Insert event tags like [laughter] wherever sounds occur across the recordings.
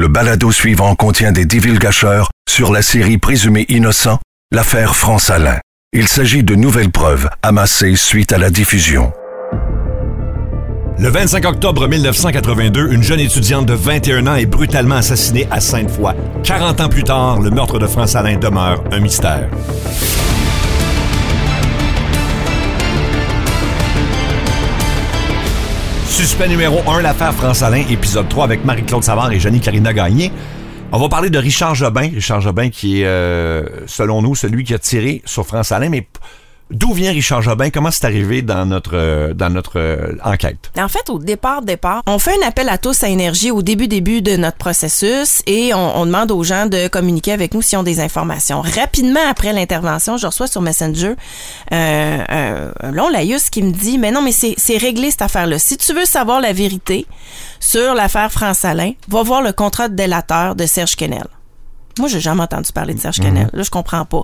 Le balado suivant contient des divulgateurs sur la série présumée innocent, l'affaire France Alain. Il s'agit de nouvelles preuves amassées suite à la diffusion. Le 25 octobre 1982, une jeune étudiante de 21 ans est brutalement assassinée à Sainte-Foy. 40 ans plus tard, le meurtre de France Alain demeure un mystère. Suspect numéro 1, l'affaire France Alain, épisode 3 avec Marie-Claude Savard et Jenny Carina Gagné. On va parler de Richard Jobin. Richard Jobin qui est, euh, selon nous, celui qui a tiré sur France Alain, mais D'où vient Richard Jobin? Comment c'est arrivé dans notre, euh, dans notre euh, enquête? En fait, au départ, départ, on fait un appel à tous à énergie au début, début de notre processus et on, demande aux gens de communiquer avec nous s'ils ont des informations. Rapidement après l'intervention, je reçois sur Messenger euh, un long laïus qui me dit, mais non, mais c'est réglé cette affaire-là. Si tu veux savoir la vérité sur l'affaire France-Alain, va voir le contrat de délateur de Serge Kennel. Moi, j'ai jamais entendu parler de Serge Canel. Mhm. Là, je comprends pas.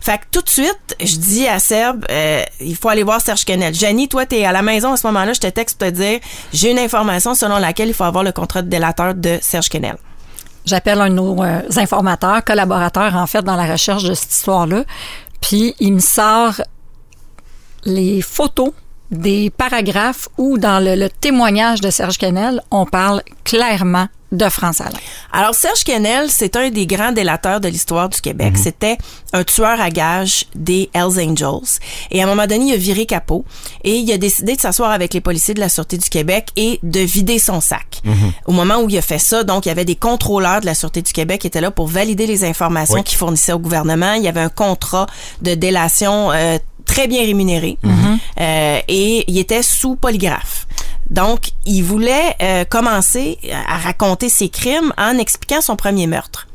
Fait que tout de suite, je dis à Serbe, euh, il faut aller voir Serge Canel. Jenny, toi, t'es à la maison à ce moment-là, je te texte pour te dire, j'ai une information selon laquelle il faut avoir le contrat de délateur de Serge Canel. J'appelle un de nos euh, informateurs, collaborateurs, en fait, dans la recherche de cette histoire-là. Puis, il me sort les photos des paragraphes où, dans le, témoignage de Serge Canel, on parle clairement de France Alain. Alors, Serge Kennel, c'est un des grands délateurs de l'histoire du Québec. Mhm. C'était un tueur à gages des Hells Angels. Et à un moment donné, il a viré capot et il a décidé de s'asseoir avec les policiers de la Sûreté du Québec et de vider son sac. Mhm. Au moment où il a fait ça, donc, il y avait des contrôleurs de la Sûreté du Québec qui étaient là pour valider les informations qu'il fournissait au gouvernement. Il y avait un contrat de délation euh, très bien rémunéré mhm. euh, et il était sous polygraphe. Donc, il voulait euh, commencer à raconter ses crimes en expliquant son premier meurtre.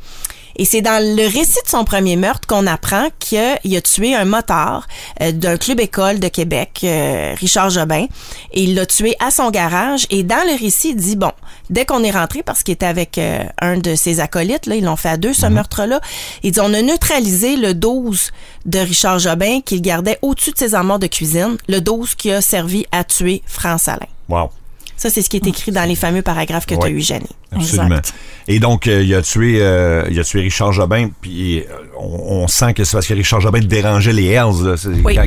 Et c'est dans le récit de son premier meurtre qu'on apprend qu'il a tué un motard euh, d'un club école de Québec, euh, Richard Jobin, et il l'a tué à son garage. Et dans le récit, il dit, bon, dès qu'on est rentré, parce qu'il était avec euh, un de ses acolytes, là, ils l'ont fait à deux, ce mhm. meurtre-là, il dit, on a neutralisé le 12 de Richard Jobin qu'il gardait au-dessus de ses armoires de cuisine, le 12 qui a servi à tuer France Alain. Wow. Ça, c'est ce qui est écrit dans les fameux paragraphes que tu as eu, Jenny. Absolument. Et donc, euh, il a tué, euh, il a tué Richard Jobin, puis euh, on, sent que c'est parce que Richard Jobin dérangeait les Hells.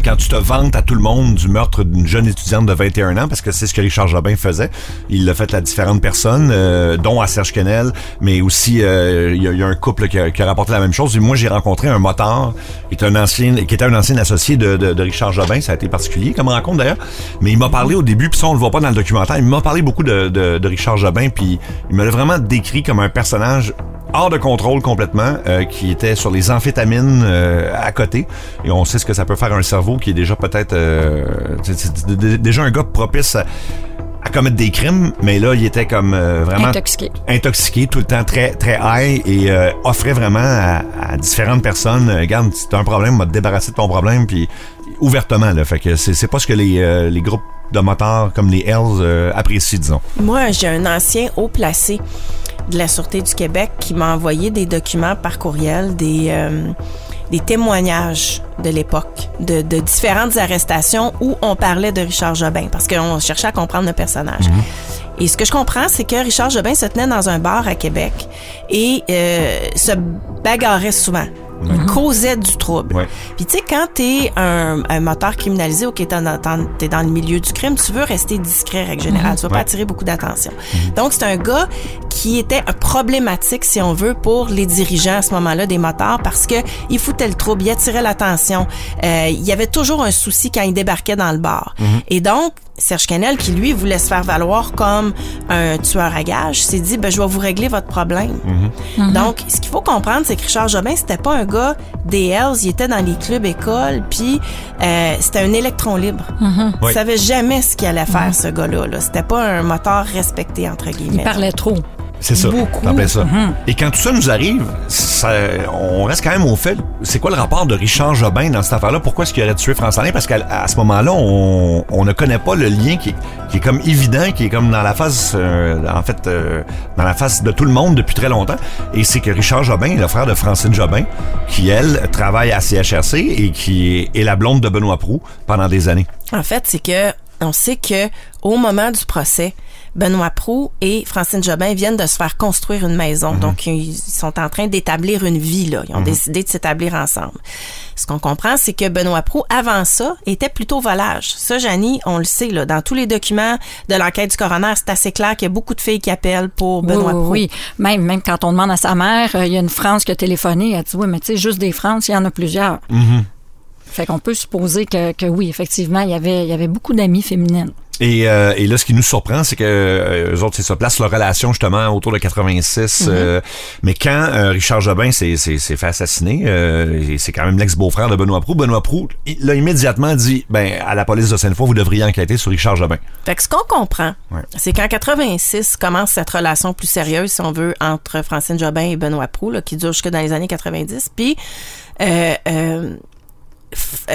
Quand, tu te vantes à tout le monde du meurtre d'une jeune étudiante de 21 ans, parce que c'est ce que Richard Jobin faisait, il l'a fait à différentes personnes, dont à Serge Kennel, mais aussi il y, a, un couple qui a, rapporté la même chose. Et moi, j'ai rencontré un motard qui était un ancien, qui était un ancien associé de, de, Richard Jobin. Ça a été particulier comme rencontre d'ailleurs. Mais il m'a parlé au début, puis ça on le voit pas dans le documentaire. Il m'a parlé beaucoup de, de Richard Jobin, puis il m'a vraiment décrit comme un personnage hors de contrôle complètement, euh, qui était sur les amphétamines euh, à côté. Et on sait ce que ça peut faire à un cerveau qui est déjà peut-être euh, déjà un gars propice à, commettre des crimes, mais là, il était comme vraiment intoxiqué. intoxiqué tout le temps, très très high et offrait vraiment à, différentes personnes, regarde, si t'as un problème, on va te débarrasser de ton problème, puis ouvertement là. Fait que c'est pas ce que les, les groupes de motards comme les Hells apprécient, disons. Moi, j'ai un ancien haut placé de la Sûreté du Québec qui m'a envoyé des documents par courriel, des, euh, des témoignages de l'époque, de, de, différentes arrestations où on parlait de Richard Jobin, parce qu'on cherchait à comprendre le personnage. Mhm. Et ce que je comprends, c'est que Richard Jobin se tenait dans un bar à Québec et euh, se bagarrait souvent mm causait du trouble. Puis tu sais, quand t'es un, un moteur criminalisé ou que t'es dans, es dans le milieu du crime, tu veux rester discret, règle générale. Mhm. Tu veux pas attirer beaucoup d'attention. Mhm. Donc, c'est un gars qui était problématique, si on veut, pour les dirigeants à ce moment-là des motards parce que il foutait le trouble, il attirait l'attention. Euh, il y avait toujours un souci quand il débarquait dans le bar. Mhm. Et donc, Serge Canel, qui lui voulait se faire valoir comme un tueur à gages, s'est dit ben je vais vous régler votre problème. Donc, ce qu'il faut comprendre, c'est que Richard Jobin, c'était pas un gars des Hells, il était dans les clubs écoles, puis euh, c'était un électron libre. Mm Il savait jamais ce qu'il allait faire, ce gars-là. -là, c'était pas un moteur respecté, entre guillemets. Il parlait trop. C'est ça. Beaucoup. ça. Mhm. Et quand tout ça nous arrive, ça, on reste quand même au fait. C'est quoi le rapport de Richard Jobin dans cette affaire-là? Pourquoi est-ce qu'il aurait tué France Alain? Parce qu'à ce moment-là, on, on, ne connaît pas le lien qui, qui, est comme évident, qui est comme dans la face, euh, en fait, euh, dans la face de tout le monde depuis très longtemps. Et c'est que Richard Jobin est le frère de Francine Jobin, qui, elle, travaille à CHRC et qui est la blonde de Benoît Proux pendant des années. En fait, c'est que on sait que au moment du procès, Benoît Prou et Francine Jobin viennent de se faire construire une maison. Mhm. Donc, ils sont en train d'établir une vie, là. Ils ont décidé de s'établir ensemble. Ce qu'on comprend, c'est que Benoît Prou, avant ça, était plutôt volage. Ça, Janie, on le sait, là. Dans tous les documents de l'enquête du coroner, c'est assez clair qu'il y a beaucoup de filles qui appellent pour Benoît oui, Prou. oui, Même, même quand on demande à sa mère, euh, il y a une France qui a téléphoné, elle dit Oui, mais tu sais, juste des France, il y en a plusieurs. Mm-hmm. Fait qu'on peut supposer que, que oui, effectivement, il y avait, il y avait beaucoup d'amis féminines. Et, euh, et là, ce qui nous surprend, c'est que euh, eux autres, c'est ça, place leur relation justement autour de 86. euh, mais quand euh, Richard Jobin s'est fait assassiner, c'est quand même l'ex-beau-frère de Benoît Proux, Benoît Proux il a immédiatement dit, ben à la police de Sainte-Foy, vous devriez enquêter sur Richard Jobin. Fait que ce qu'on comprend, Ouais. c'est qu'en 86 commence cette relation plus sérieuse, si on veut, entre Francine Jobin et Benoît Proux, là, qui dure jusque dans les années 90. Puis, euh, euh,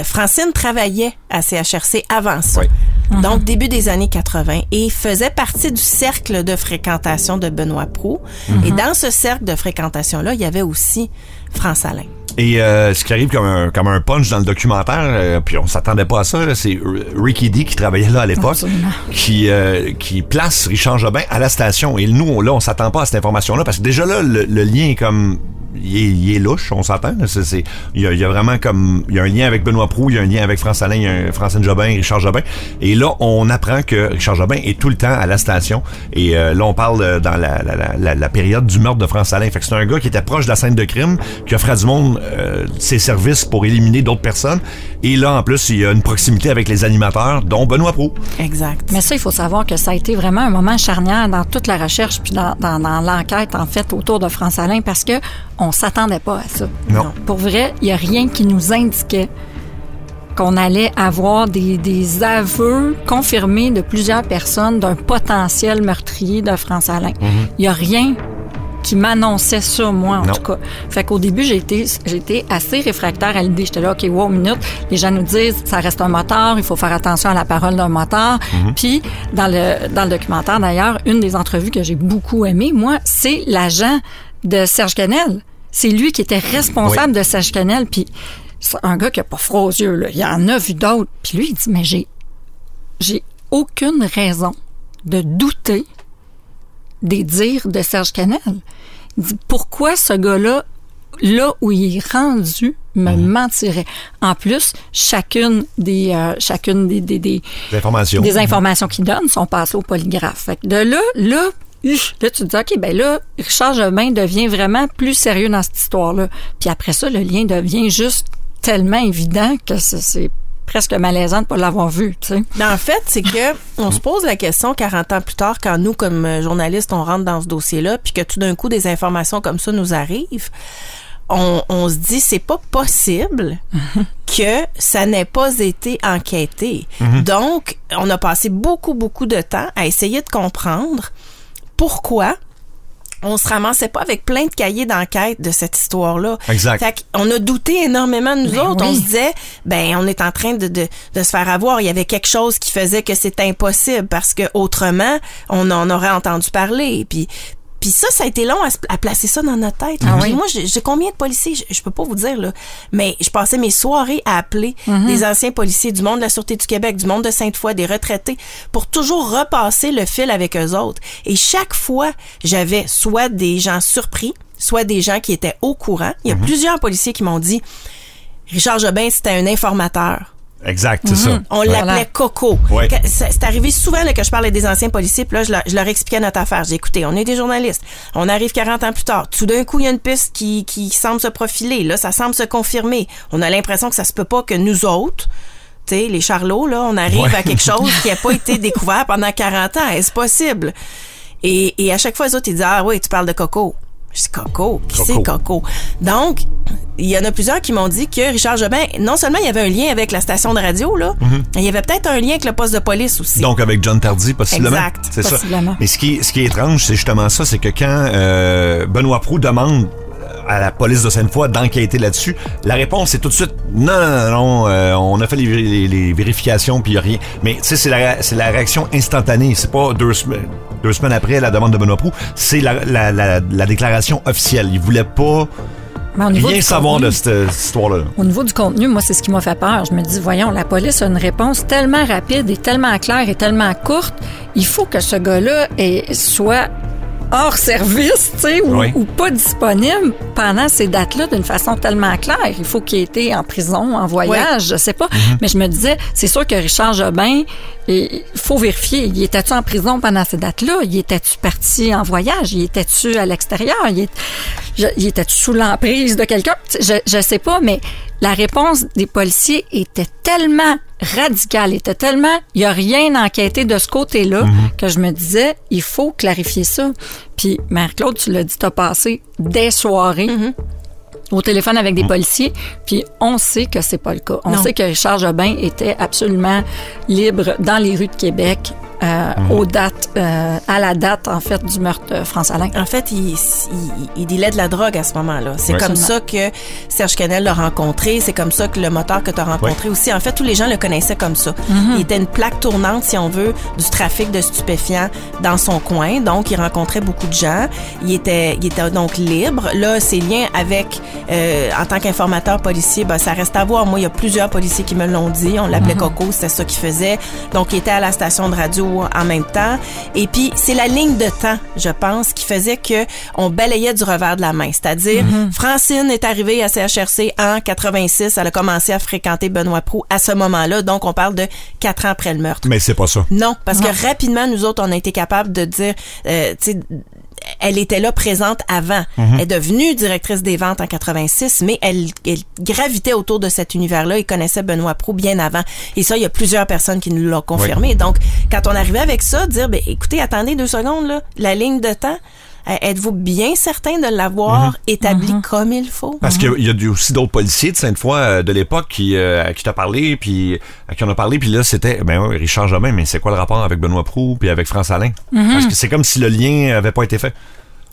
Francine travaillait à CHRC avant ça. Oui. Donc, début des années 80. Et faisait partie du cercle de fréquentation de Benoît Proux. Et dans ce cercle de fréquentation-là, il y avait aussi France Alain. Et euh, ce qui arrive comme un, comme un punch dans le documentaire, euh, puis on s'attendait pas à ça, c'est Ricky D qui travaillait là à l'époque, qui euh, qui place Richard Jobin à la station. Et nous, on, là, on s'attend pas à cette information-là parce que déjà là, le, le lien est comme il est, il est louche, on s'entend. il, y a, y a vraiment comme il y a un lien avec Benoît Proux, il y a un lien avec France Alain, il y a un, Francine Jobin, Richard Jobin. Et là, on apprend que Richard Jobin est tout le temps à la station. Et euh, là, on parle euh, dans la, la, la, la- période du meurtre de France Alain. Fait que c'est un gars qui était proche de la scène de crime, qui offrait à du monde euh, ses services pour éliminer d'autres personnes. Et là, en plus, il y a une proximité avec les animateurs, dont Benoît Proux. Exact. Mais ça, il faut savoir que ça a été vraiment un moment charnière dans toute la recherche puis dans, dans- dans l'enquête, en fait, autour de France Alain, parce que on s'attendait pas à ça. Non. Pour vrai, il n'y a rien qui nous indiquait qu'on allait avoir des, des aveux confirmés de plusieurs personnes d'un potentiel meurtrier de France Alain. Il n'y a rien qui m'annonçait ça, moi, en Non. tout cas. Fait qu'au début, j'ai été assez réfractaire à l'idée. J'étais là, OK, wow, minute. Les gens nous disent, ça reste un moteur, il faut faire attention à la parole d'un moteur. Puis, dans le, dans le documentaire, d'ailleurs, une des entrevues que j'ai beaucoup aimées, moi, c'est l'agent de Serge Canel. C'est lui qui était responsable de Serge Canel. Puis, c'est un gars qui a pas froid aux yeux, là. Il en a vu d'autres. Puis lui, il dit, mais j'ai, j'ai aucune raison de douter des dires de Serge Canel. Il dit, pourquoi ce gars-là, là où il est rendu, me mentirait? En plus, chacune des, euh, chacune des, des, des, Des informations. des informations qu'il donne sont passées au polygraphe. Fait que de là, là, là, tu te dis, OK, ben là, Richard Jobin devient vraiment plus sérieux dans cette histoire-là. Puis après ça, le lien devient juste tellement évident que c'est presque malaisant de pas l'avoir vu, tu sais. En fait, c'est que on se pose la question 40 ans plus tard, quand nous, comme journalistes, on rentre dans ce dossier-là, puis que tout d'un coup, des informations comme ça nous arrivent, on, on se dit, c'est pas possible que ça n'ait pas été enquêté. Donc, on a passé beaucoup, beaucoup de temps à essayer de comprendre pourquoi on se ramassait pas avec plein de cahiers d'enquête de cette histoire-là. Exact. Fait on a douté énormément de nous Ben autres. On se disait, ben, on est en train de, de, de se faire avoir. Il y avait quelque chose qui faisait que c'était impossible parce que autrement, on en aurait entendu parler. Puis, puis ça, ça a été long à, placer ça dans notre tête. Ah oui? Moi, j'ai combien de policiers? Je, je peux pas vous dire, là. Mais je passais mes soirées à appeler Mm-hmm. des anciens policiers du monde de la Sûreté du Québec, du monde de Sainte-Foy, des retraités, pour toujours repasser le fil avec eux autres. Et chaque fois, j'avais soit des gens surpris, soit des gens qui étaient au courant. Il y a Mm-hmm. plusieurs policiers qui m'ont dit, Richard Jobin, c'était un informateur. Exact, c'est ça. On Ouais. l'appelait. Coco. Ouais. C'est c'est arrivé souvent là, que je parlais des anciens policiers, puis là, je leur, je leur expliquais notre affaire. J'ai écouté, on est des journalistes. On arrive 40 ans plus tard. Tout d'un coup, il y a une piste qui, qui semble se profiler. Là, ça semble se confirmer. On a l'impression que ça se peut pas que nous autres, tu sais, les charlots, là, on arrive Ouais. à quelque chose qui n'a pas [laughs] été découvert pendant 40 ans. Est-ce possible? Et, et à chaque fois, les autres, ils disent, ah oui, tu parles de Coco. Dis Coco, qui c'est Coco? Donc, il y en a plusieurs qui m'ont dit que Richard Jobin, non seulement il y avait un lien avec la station de radio, là, il y avait peut-être un lien avec le poste de police aussi. Donc avec John Tardy, possiblement. Exact, c'est ça. Mais ce qui, ce qui est étrange, c'est justement ça, c'est que quand euh, Benoît Proux demande à la police de Sainte-Foy d'enquêter là-dessus, la réponse est tout de suite non, non, non, euh, on a fait les, les- les vérifications puis il a rien. Mais tu sais, c'est la, c'est la réaction instantanée. C'est pas deux semaines, deux semaines après la demande de Benoît Proux, c'est la, la, la, la déclaration officielle. Il voulait pas rien savoir de cette, histoire-là. Au niveau du contenu, moi, c'est ce qui m'a fait peur. Je me dis, voyons, la police a une réponse tellement rapide et tellement claire et tellement courte. Il faut que ce gars-là soit hors service, tu sais, ou, pas disponible pendant ces dates-là d'une façon tellement claire. Il faut qu'il ait été en prison, en voyage, je sais pas. Mhm. Mais je me disais, c'est sûr que Richard Jobin, il faut vérifier. Il était-tu en prison pendant ces dates-là? Il était-tu parti en voyage? Il était-tu à l'extérieur? Il, était-tu sous l'emprise de quelqu'un? Je, je sais pas, mais la réponse des policiers était tellement radicale, était tellement, il n'y a rien enquêté de ce côté-là mhm. que je me disais, il faut clarifier ça. Puis, Mère-Claude, tu l'as dit, t'as passé des soirées mhm. au téléphone avec des mhm. policiers, puis on sait que c'est pas le cas. On sait que Richard Jobin était absolument libre dans les rues de Québec euh, mhm. aux dates, euh, à la date, en fait, du meurtre de France Alain. En fait, il, il, il dealait de la drogue à ce moment-là. C'est comme ça que Serge Canel l'a rencontré. C'est comme ça que le moteur que tu as rencontré aussi. En fait, tous les gens le connaissaient comme ça. Mhm. Il était une plaque tournante, si on veut, du trafic de stupéfiants dans son coin. Donc, il rencontrait beaucoup de gens. Il était, il était donc libre. Là, ses liens avec, euh, en tant qu'informateur policier, ben, ça reste à voir. Moi, il y a plusieurs policiers qui me l'ont dit. On l'appelait mhm. Coco, c'était ça qu'il faisait. Donc, il était à la station de radio en même temps. Et puis, c'est la ligne de temps, je pense, qui faisait que on balayait du revers de la main. C'est-à-dire, mhm. Francine est arrivée à CHRC en 86. Elle a commencé à fréquenter Benoît Prou à ce moment-là. Donc, on parle de quatre ans après le meurtre. Mais c'est pas ça. Non, parce que rapidement, nous autres, on a été capables de dire, euh, tu sais, elle était là présente avant. Mhm. Elle est devenue directrice des ventes en 86, mais elle, gravitait autour de cet univers-là et connaissait Benoît Pro bien avant. Et ça, il y a plusieurs personnes qui nous l'ont confirmé. Donc, quand on arrivait avec ça, dire, ben, écoutez, attendez deux secondes, là, la ligne de temps, Êtes-vous bien certain de l'avoir mhm. établi mhm. comme il faut? Parce qu'il y a aussi d'autres policiers de Sainte-Foy euh, de l'époque qui, euh, qui t'a parlé, puis à qui on a parlé, puis là, c'était, ben oui, Richard Jamin, mais c'est quoi le rapport avec Benoît Prou puis avec France Alain? Mhm. Parce que c'est comme si le lien avait pas été fait.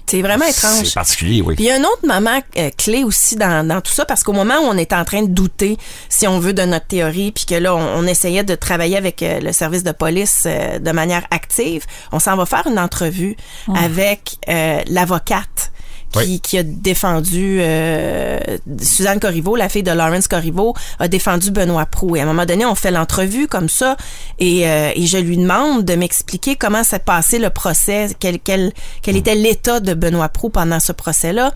C'est vraiment étrange. C'est particulier, oui. Puis il y a un autre moment euh, clé aussi dans, dans, tout ça, parce qu'au moment où on est en train de douter, si on veut, de notre théorie, puis que là, on, essayait de travailler avec euh, le service de police euh, de manière active, on s'en va faire une entrevue avec l'avocate qui, qui a défendu euh, Suzanne Corriveau, la fille de Lawrence Corriveau, a défendu Benoît Prou. Et à un moment donné, on fait l'entrevue comme ça et, euh, et je lui demande de m'expliquer comment s'est passé le procès, quel, quel, quel était l'état de Benoît Prou pendant ce procès-là.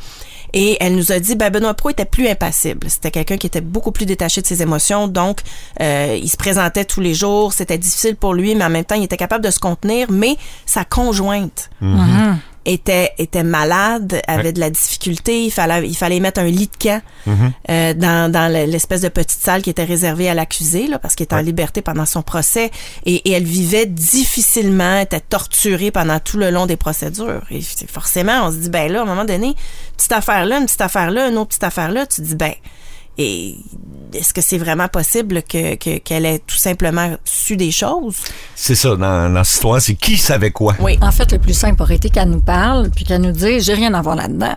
Et elle nous a dit, ben Benoît Pro était plus impassible. C'était quelqu'un qui était beaucoup plus détaché de ses émotions. Donc, euh, il se présentait tous les jours. C'était difficile pour lui, mais en même temps, il était capable de se contenir. Mais sa conjointe, mm-hmm était était malade, avait de la difficulté, il fallait il fallait mettre un lit de camp mhm. euh, dans, dans l'espèce de petite salle qui était réservée à l'accusé là parce qu'il était en liberté pendant son procès. Et, et, elle vivait difficilement, était torturée pendant tout le long des procédures. Et forcément on se dit ben là à un moment donné, petite affaire là, une petite affaire là, une autre petite affaire là, tu dis ben et est-ce que c'est vraiment possible que, qu'elle ait tout simplement su des choses? C'est ça, dans, dans cette histoire, c'est qui savait quoi? Oui. En fait, le plus simple aurait été qu'elle nous parle, puis qu'elle nous dise, j'ai rien à voir là-dedans.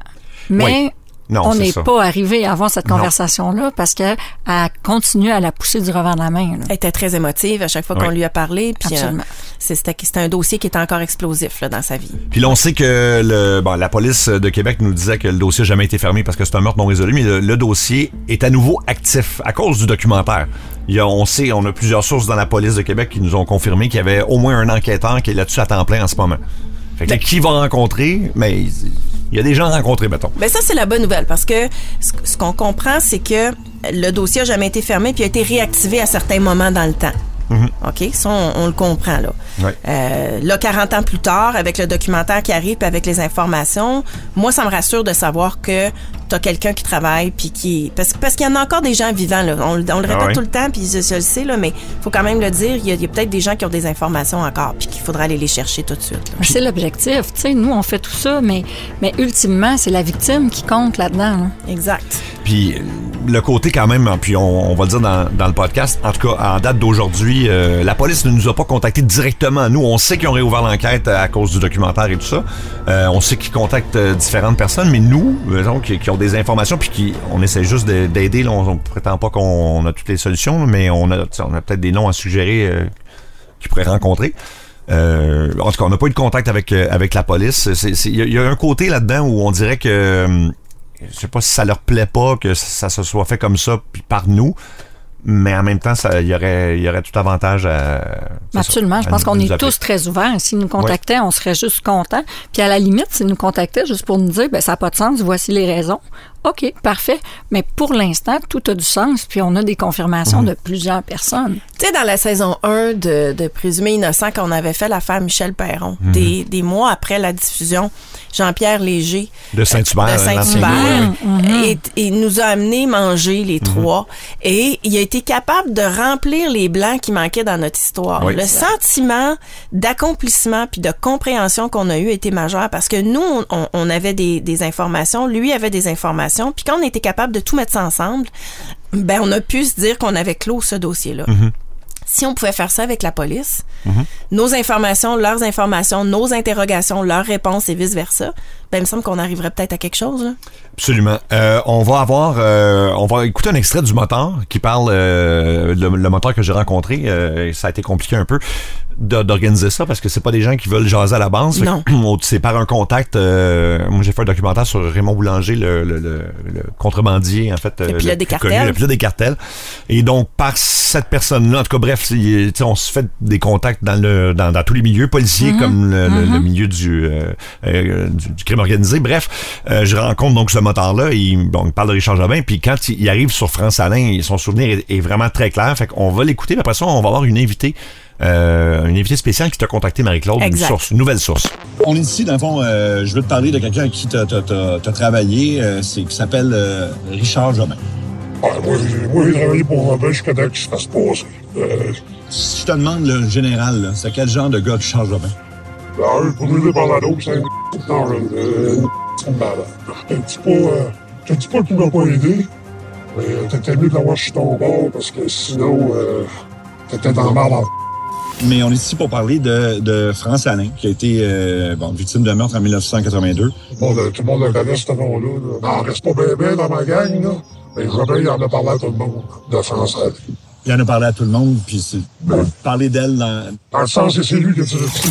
Mais on n'est pas arrivé à avoir cette conversation-là parce qu'elle a continué à la pousser du revers de la main. Elle était très émotive à chaque fois qu'on lui a parlé. Puis euh, c'était un dossier qui était encore explosif là, dans sa vie. Puis là, on sait que le, bon, la police de Québec nous disait que le dossier n'a jamais été fermé parce que c'est un meurtre non résolu, mais le, dossier est à nouveau actif à cause du documentaire. Il y a, on sait, on a plusieurs sources dans la police de Québec qui nous ont confirmé qu'il y avait au moins un enquêteur qui est là-dessus à temps plein en ce moment. Fait que qui va rencontrer, mais il y a des gens rencontrés, mettons. Ben ça, c'est la bonne nouvelle parce que ce qu'on comprend, c'est que le dossier n'a jamais été fermé puis a été réactivé à certains moments dans le temps. Mhm. OK? Ça, on, le comprend, là. Euh, là, 40 ans plus tard, avec le documentaire qui arrive puis avec les informations, moi, ça me rassure de savoir que t'as quelqu'un qui travaille puis qui parce parce qu'il y en a encore des gens vivants là. On, le ah répète tout le temps puis je, le sais là, mais faut quand même le dire. Il y a, peut-être des gens qui ont des informations encore puis qu'il faudra aller les chercher tout de suite. C'est l'objectif. Tu sais, nous on fait tout ça, mais mais ultimement c'est la victime qui compte là-dedans. Exact. Puis le côté quand même, puis on, va le dire dans, dans, le podcast, en tout cas en date d'aujourd'hui, euh, la police ne nous a pas contactés directement. Nous, on sait qu'ils ont réouvert l'enquête à cause du documentaire et tout ça. Euh, on sait qu'ils contactent euh, différentes personnes, mais nous, donc, qui, ont des informations, puis qui, on essaie juste d'aider. On, on prétend pas qu'on a toutes les solutions, mais on a, on a peut-être des noms à suggérer qu'ils pourraient rencontrer. en tout cas, on n'a pas eu de contact avec avec la police. Il y, a un côté là-dedans où on dirait que je sais pas si ça leur plaît pas que ça se soit fait comme ça puis par nous mais en même temps, il y aurait, y aurait tout avantage à. Absolument. je pense qu'on est tous très ouverts. S'ils nous contactaient, on serait juste contents. Puis à la limite, s'ils nous contactaient juste pour nous dire, ben ça n'a pas de sens, voici les raisons. OK, parfait. Mais pour l'instant, tout a du sens, puis on a des confirmations mhm. de plusieurs personnes. Tu sais, dans la saison 1 de, de Présumé innocent, quand on avait fait l'affaire Michel Perron, mhm. des, des, mois après la diffusion, Jean-Pierre Léger de Saint-Hubert, Saint et, et, nous a amené manger les mhm. trois. Et il a été capable de remplir les blancs qui manquaient dans notre histoire. Le sentiment d'accomplissement puis de compréhension qu'on a eu était majeur parce que nous, on, on avait des, des informations, lui avait des informations puis quand on était capable de tout mettre ça ensemble, ben on a pu se dire qu'on avait clos ce dossier-là. Mm-hmm. Si on pouvait faire ça avec la police, mm-hmm. nos informations, leurs informations, nos interrogations, leurs réponses et vice-versa, ben, il me semble qu'on arriverait peut-être à quelque chose. Absolument. Euh, on va avoir, euh, on va écouter un extrait du moteur qui parle, euh, le, le, moteur que j'ai rencontré, ça a été compliqué un peu d'organiser ça parce que c'est pas des gens qui veulent jaser à la base. Non. [clears throat] C'est par un contact. Euh, moi, j'ai fait un documentaire sur Raymond Boulanger, le, le, le, contrebandier, en fait. Le euh, pilote des cartels. le pilote des cartels. Et donc, par cette personne-là, en tout cas, bref, on se fait des contacts dans, le, dans, dans tous les milieux, policiers mm-hmm. comme le, mm-hmm. milieu du, euh, du, crime organisé. Bref, je rencontre donc ce moteur-là. Il, bon, il parle de Richard Jobin. Puis quand il, arrive sur France Alain, son souvenir est, est vraiment très clair. Fait qu'on va l'écouter. Après ça, on va avoir une invitée euh, une invitée spéciale qui t'a contacté, Marie-Claude, une source, une nouvelle source. On est ici, dans le fond, euh, je veux te parler de quelqu'un qui t'a travaillé, euh, c'est qui s'appelle euh, Richard Jobin. Ah, moi, j'ai travaillé pour Robin jusqu'à temps que ça se passe. Si je te demande le général, c'est quel genre de gars Richard Jobin? Ah, pour lui, par la c'est un non, c'est une malade. Je te dis pas, je te dis pas qu'il m'a pas aidé, mais t'étais mieux de l'avoir sur ton bord parce que sinon, t'étais dans le marde mais on est ici pour parler de, de France Alain, qui a été euh, bon, victime de meurtre en 1982. Bon, tout le monde le connaît, ce nom-là. Il n'en reste pas bien, bien dans ma gang, là. Mais Robin, il en a parlé à tout le monde, de France Alain. Il en a parlé à tout le monde, puis c'est ben, parler d'elle dans... Dans le sens que c'est lui qui a tiré dessus.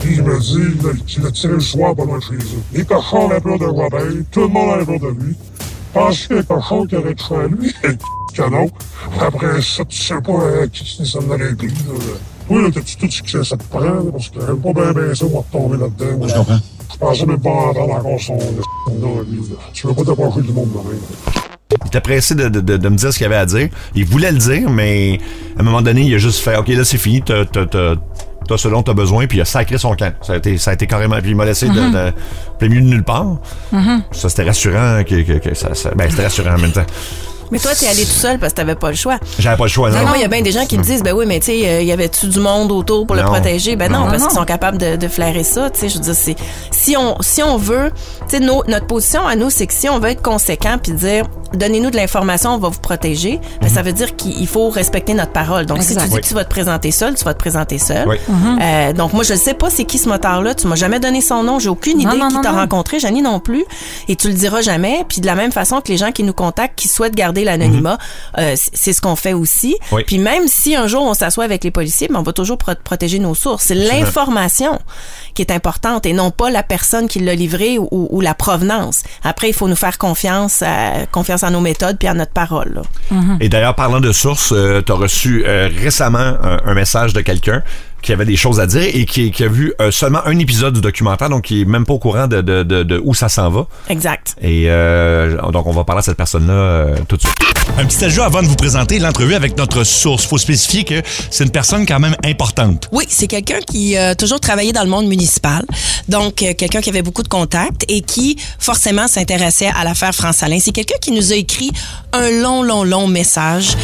Puis il me dit qu'il a tiré le soir pas loin de chez eux. Les cochons peur de Robin, tout le monde avait peur de lui. Pense que les cochons qui avaient tué à lui, [laughs] canon. Après ça, tu sais pas euh, qui s'en allait l'église. Oui, là, t'as-tu tout ce que ça te prend? Parce que j'aime pas bien bien ça, moi, retomber là-dedans. Je comprends. Je pensais même pas entendre encore son dans l'église. Tu veux pas t'approcher du monde de même. Il était pressé de, de, de, me dire ce qu'il avait à dire. Il voulait le dire, mais à un moment donné, il a juste fait OK, là, c'est fini, t'as, t'as, t'as, t'as ce dont t'as besoin, puis il a sacré son camp. Ça a été, ça a été carrément. Puis il m'a laissé de, mm-hmm. de, plein milieu de nulle part. Mm-hmm. Ça, c'était rassurant. Que, que, que ça, ça, ben, c'était rassurant en même temps. Mais toi, t'es allé tout seul parce que t'avais pas le choix. J'avais pas le choix, non. Moi, il y a bien des gens qui me disent, ben oui, mais tu sais, euh, y avait-tu du monde autour pour le protéger? Ben non, parce qu'ils sont capables de, de flairer ça, tu sais. Je veux dire, c'est, si on, si on veut, tu sais, notre position à nous, c'est que si on veut être conséquent puis dire, donnez-nous de l'information, on va vous protéger, ben, ça veut dire qu'il faut respecter notre parole. Donc, si tu dis que tu vas te présenter seul, tu vas te présenter seul. Euh, donc, moi, je ne sais pas c'est qui ce moteur-là. Tu m'as jamais donné son nom. J'ai aucune idée qui t'a rencontré. Janie non plus. Et tu le diras jamais. Puis de la même façon que les gens qui nous contactent, qui souhaitent garder l'anonymat, euh, c'est ce qu'on fait aussi. Puis même si un jour on s'assoit avec les policiers, ben, on va toujours protéger nos sources. C'est l'information qui est importante et non pas la personne qui l'a livré ou, la provenance. Après, il faut nous faire confiance, à, confiance en nos méthodes puis à notre parole. Et d'ailleurs, parlant de sources, euh, tu as reçu euh, récemment un, message de quelqu'un qui avait des choses à dire et qui, a vu euh, seulement un épisode du documentaire, donc qui est même pas au courant de, de, de, où ça s'en va. Exact. Et euh, donc, on va parler à cette personne-là euh, tout de suite. Un petit ajout avant de vous présenter l'entrevue avec notre source. faut spécifier que c'est une personne quand même importante. Oui, c'est quelqu'un qui a toujours travaillé dans le monde municipal. Donc, quelqu'un qui avait beaucoup de contacts et qui, forcément, s'intéressait à l'affaire France-Alain. C'est quelqu'un qui nous a écrit un long, long, long message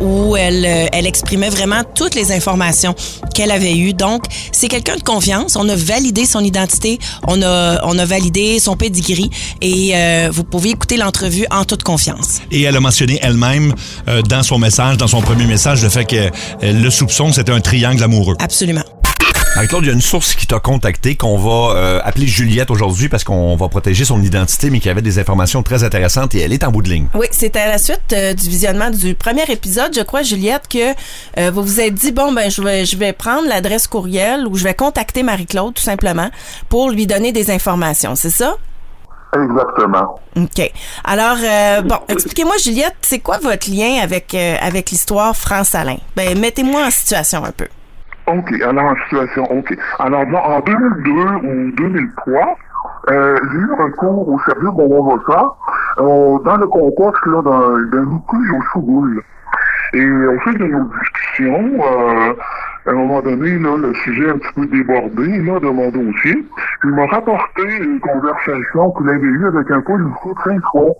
où elle, elle exprimait vraiment toutes les informations qu'elle avait eu. Donc, c'est quelqu'un de confiance. On a validé son identité, on a, on a validé son pedigree et euh, vous pouvez écouter l'entrevue en toute confiance. Et elle a mentionné elle-même euh, dans son message, dans son premier message, le fait que euh, le soupçon, c'était un triangle amoureux. Absolument. Marie-Claude, il y a une source qui t'a contacté qu'on va euh, appeler Juliette aujourd'hui parce qu'on va protéger son identité, mais qui avait des informations très intéressantes et elle est en bout de ligne. Oui, c'est à la suite euh, du visionnement du premier épisode, je crois, Juliette, que euh, vous vous êtes dit, bon, ben, je vais, je vais prendre l'adresse courriel ou je vais contacter Marie-Claude tout simplement pour lui donner des informations, c'est ça? Exactement. OK. Alors, euh, bon, expliquez-moi, Juliette, c'est quoi votre lien avec, euh, avec l'histoire France-Alain? Ben, mettez-moi en situation un peu. OK, alors en situation, OK. Alors, dans- en 2002 ou 2003, euh, j'ai eu un cours au service de mon euh, dans le contexte d'un litige au sous Et au fil de nos discussions, euh, à un moment donné, là, le sujet un petit peu débordé là, de mon dossier. Il m'a rapporté une conversation qu'il avait eue avec un policier très froid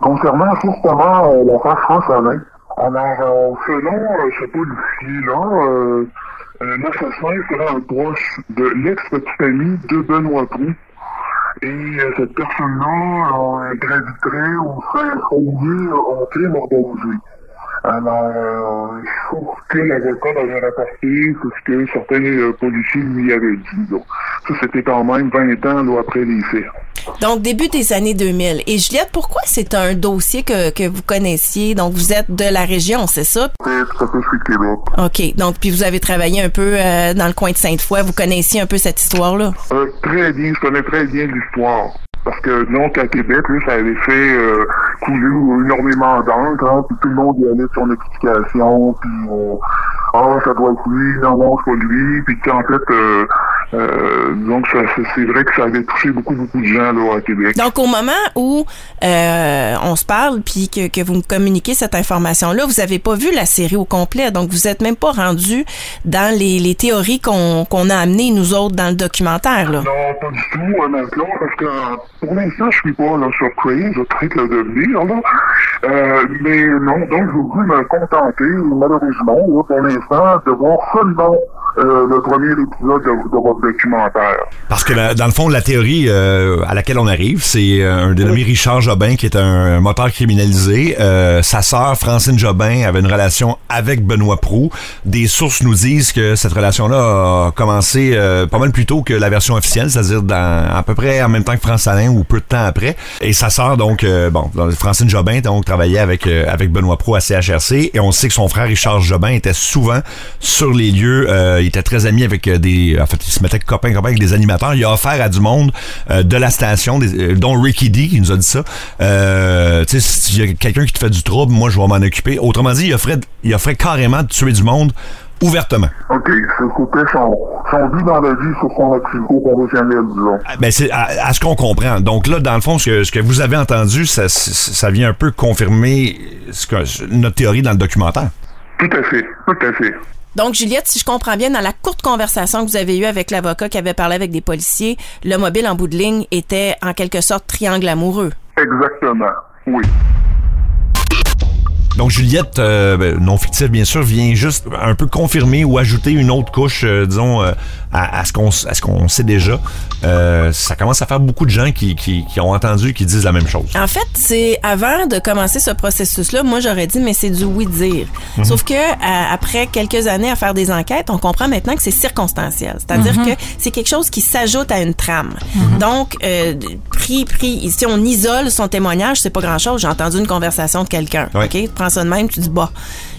concernant justement euh, l'affaire France-Alain. Alors, euh, selon euh, ce policier-là, euh, euh, l'assassin serait un proche de l'ex-petite amie de Benoît Proux. Et euh, cette personne-là euh, graviterait ou serait liée au crime organisé. Alors, euh, ce que l'avocat avait rapporté, ce que certains policiers lui avaient dit. Donc, ça, c'était quand même 20 ans là, après les faits. Donc, début des années 2000. Et Juliette, pourquoi c'est un dossier que, que vous connaissiez? Donc, vous êtes de la région, c'est ça? C'est tout à fait je suis de Québec. OK. Donc, puis vous avez travaillé un peu euh, dans le coin de Sainte-Foy. Vous connaissiez un peu cette histoire-là? Euh, très bien, je connais très bien l'histoire. Parce que donc à Québec, là, ça avait fait euh, couler énormément d'encre, hein, puis tout le monde y allait de son explication, puis euh, ah ça doit être lui, non non c'est pas lui, puis en fait euh, euh, donc ça, c'est- vrai que ça avait touché beaucoup beaucoup de gens là à Québec. Donc, au moment où euh, on se parle puis que, que vous me communiquez cette information-là, vous avez pas vu la série au complet. Donc, vous êtes même pas rendu dans les, les théories qu'on a amenées, nous autres, dans le documentaire. Là. Non, pas du tout, honnêtement, parce que euh, pour l'instant, je suis pas là, sur je traite le devenir, là. Euh, mais non, donc je voudrais me contenter, malheureusement, là, pour l'instant, de voir seulement euh, le premier épisode de, de votre documentaire. Parce que la- dans le fond, la théorie euh, à laquelle on arrive, c'est euh, un dénommé Richard Jobin qui est un, un moteur criminalisé. Euh, sa sœur Francine Jobin avait une relation avec Benoît Prou. Des sources nous disent que cette relation-là a commencé euh, pas mal plus tôt que la version officielle, c'est-à-dire à peu près en même temps que France Alain ou peu de temps après. Et sa sœur donc euh, bon, Francine Jobin donc travaillait avec euh, avec Benoît Prou à CHRC et on sait que son frère Richard Jobin était souvent sur les lieux. Euh, il était très ami avec euh, des en fait il se mettait copain copain avec des animateurs. Il a offert à du monde euh, de la station, des- euh, dont Ricky D qui nous a dit ça. Euh, tu sais, s'il y a quelqu'un qui te fait du trouble, moi je vais m'en occuper. Autrement dit, il offrait, il offrait carrément de tuer du monde ouvertement. OK, c'était son, son but dans la vie sur son activité professionnelle, disons. Ah, Ben c'est à, à ce qu'on comprend. Donc là, dans le fond, ce que, ce que vous avez entendu, ça, ça vient un peu confirmer ce que, notre théorie dans le documentaire. Tout à fait, tout à fait. Donc, Juliette, si je comprends bien, dans la courte conversation que vous avez eue avec l'avocat qui avait parlé avec des policiers, le mobile en bout de ligne était en quelque sorte triangle amoureux. Exactement, oui. Donc Juliette, euh, ben, non fictive bien sûr, vient juste un peu confirmer ou ajouter une autre couche, euh, disons, euh, à, à ce qu'on à ce qu'on sait déjà. Euh, ça commence à faire beaucoup de gens qui, qui, qui ont entendu qui disent la même chose. En fait, c'est avant de commencer ce processus-là, moi j'aurais dit mais c'est du oui-dire. Sauf que à- après quelques années à faire des enquêtes, on comprend maintenant que c'est circonstanciel. C'est-à-dire que c'est quelque chose qui s'ajoute à une trame. Donc euh, pris pris si on isole son témoignage, c'est pas grand-chose. J'ai entendu une conversation de quelqu'un. Ouais. OK, prends ça de même, tu dis bah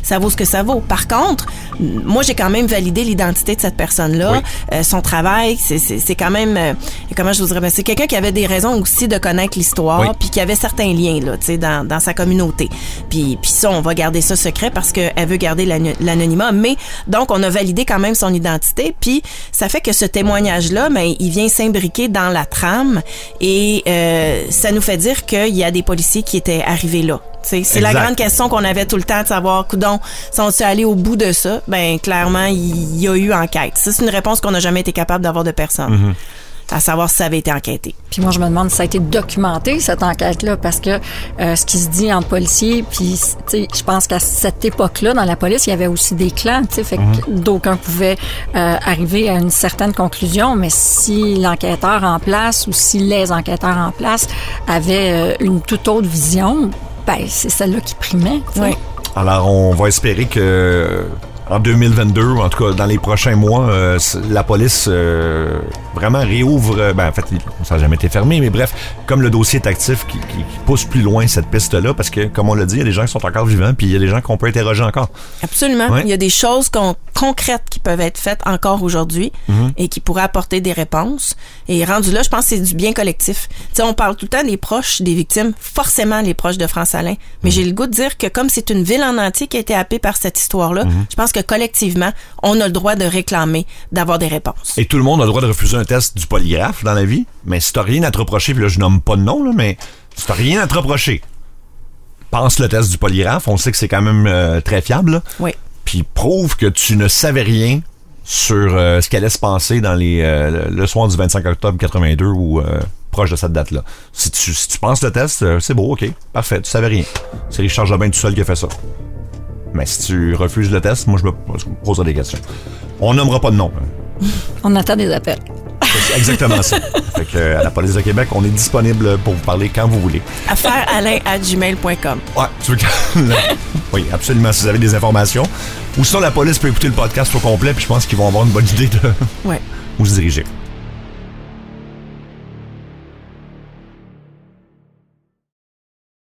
ça vaut ce que ça vaut. Par contre, moi j'ai quand même validé l'identité de cette personne-là, Oui. euh, son travail, c'est- quand même euh, comment je vous dirais ben, c'est quelqu'un qui avait des raisons aussi de connaître l'histoire Oui. puis qui avait certains liens là, tu sais dans, dans sa communauté. Puis puis ça on va garder ça secret parce qu'elle veut garder l'ano- l'anonymat mais donc on a validé quand même son identité puis ça fait que ce témoignage là ben il vient s'imbriquer dans la trame et euh, ça nous fait dire qu'il y a des policiers qui étaient arrivés là. Tu sais, C'est la grande question qu'on avait tout le temps de savoir, coudon, sont-ils allés au bout de ça? Ben, clairement, il y a eu enquête. Ça, c'est une réponse qu'on n'a jamais été capable d'avoir de personne. À savoir si ça avait été enquêté. Puis moi, je me demande si ça a été documenté, cette enquête-là, parce que euh, ce qui se dit entre policiers, puis, tu sais, je pense qu'à cette époque-là, dans la police, il y avait aussi des clans, tu sais, fait que d'aucuns pouvaient euh, arriver à une certaine conclusion, mais si l'enquêteur en place ou si les enquêteurs en place avaient euh, une toute autre vision, c'est celle-là qui primait. Alors on va espérer que en 2022, en tout cas dans les prochains mois, euh, la police euh, vraiment réouvre. euh, Ben, en fait, ça n'a jamais été fermé, mais bref, comme le dossier est actif, qui, qui- qui pousse plus loin cette piste-là, parce que, comme on l'a dit, il y a des gens qui sont encore vivants, puis il y a des gens qu'on peut interroger encore. Absolument. Ouais. Il y a des choses qu'on- concrètes qui peuvent être faites encore aujourd'hui Mhm. et qui pourraient apporter des réponses. Et rendu là, je pense que c'est du bien collectif. Tu sais, on parle tout le temps des proches des victimes, forcément les proches de France Alain. Mhm. Mais j'ai le goût de dire que comme c'est une ville en entier qui a été happée par cette histoire-là, Mhm. je pense que collectivement, on a le droit de réclamer, d'avoir des réponses. Et tout le monde a le droit de refuser un test du polygraphe dans la vie, mais si t'as rien à te reprocher, puis là, je nomme pas de nom, là, mais si t'as rien à te reprocher, pense le test du polygraphe, on sait que c'est quand même euh, très fiable, là. Oui. puis prouve que tu ne savais rien sur euh, ce qu'allait se passer dans les euh, le soir du 25 octobre 82 ou proche de cette date-là. Si tu, si tu penses le test, c'est beau, ok, parfait, tu savais rien. C'est Richard Jobin tout seul qui a fait ça. Mais si tu refuses le test, moi je me, poserai des questions. On nommera pas de nom. [laughs] On attend des appels. C'est exactement ça. Fait que, euh, à la police de Québec, on est disponible pour vous parler quand vous voulez. Affairealain@gmail.com. Ouais, tu veux que... [laughs] Oui, absolument, si vous avez des informations. Ou sinon, la police peut écouter le podcast au complet, puis je pense qu'ils vont avoir une bonne idée de Ouais. [laughs] où se diriger.